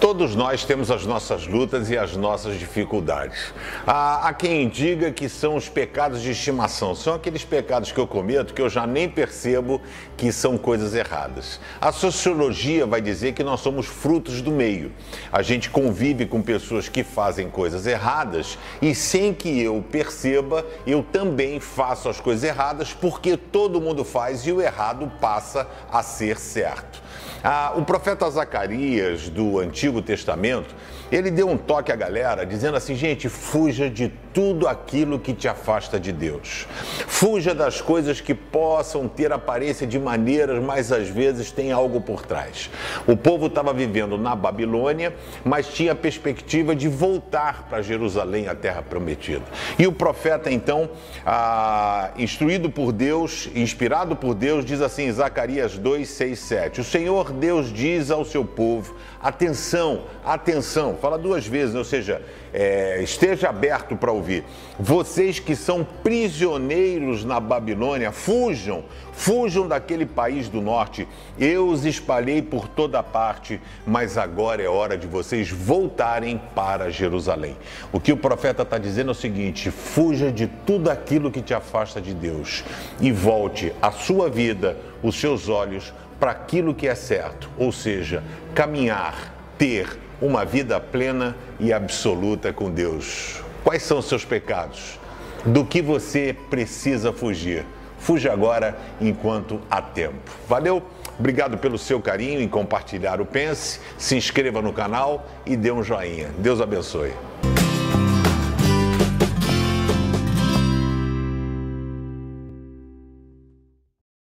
Todos nós temos as nossas lutas e as nossas dificuldades. Há, há, quem diga que são os pecados de estimação, são aqueles pecados que eu cometo que eu já nem percebo que são coisas erradas. A sociologia vai dizer que nós somos frutos do meio. A gente convive com pessoas que fazem coisas erradas e sem que eu perceba, eu também faço as coisas erradas porque todo mundo faz e o errado passa a ser certo. Ah, o profeta Zacarias, do Antigo Testamento, ele deu um toque à galera dizendo assim: gente, fuja de tudo aquilo que te afasta de Deus. Fuja das coisas que possam ter aparência de maneiras, mas às vezes tem algo por trás. O povo estava vivendo na Babilônia, mas tinha a perspectiva de voltar para Jerusalém, a terra prometida. E o profeta, então, ah, instruído por Deus, inspirado por Deus, diz assim: Zacarias 2, 6, 7. O Senhor Deus diz ao seu povo: atenção, atenção, fala duas vezes, ou seja, é, esteja aberto para ouvir. Vocês que são prisioneiros na Babilônia, fujam, fujam daquele país do norte. Eu os espalhei por toda parte, mas agora é hora de vocês voltarem para Jerusalém. O que o profeta está dizendo é o seguinte: fuja de tudo aquilo que te afasta de Deus e volte a sua vida, os seus olhos para aquilo que é certo, ou seja, caminhar, ter uma vida plena e absoluta com Deus. Quais são os seus pecados? Do que você precisa fugir? Fuja agora enquanto há tempo. Valeu? Obrigado pelo seu carinho em compartilhar o Pense. Se inscreva no canal e dê um joinha. Deus abençoe.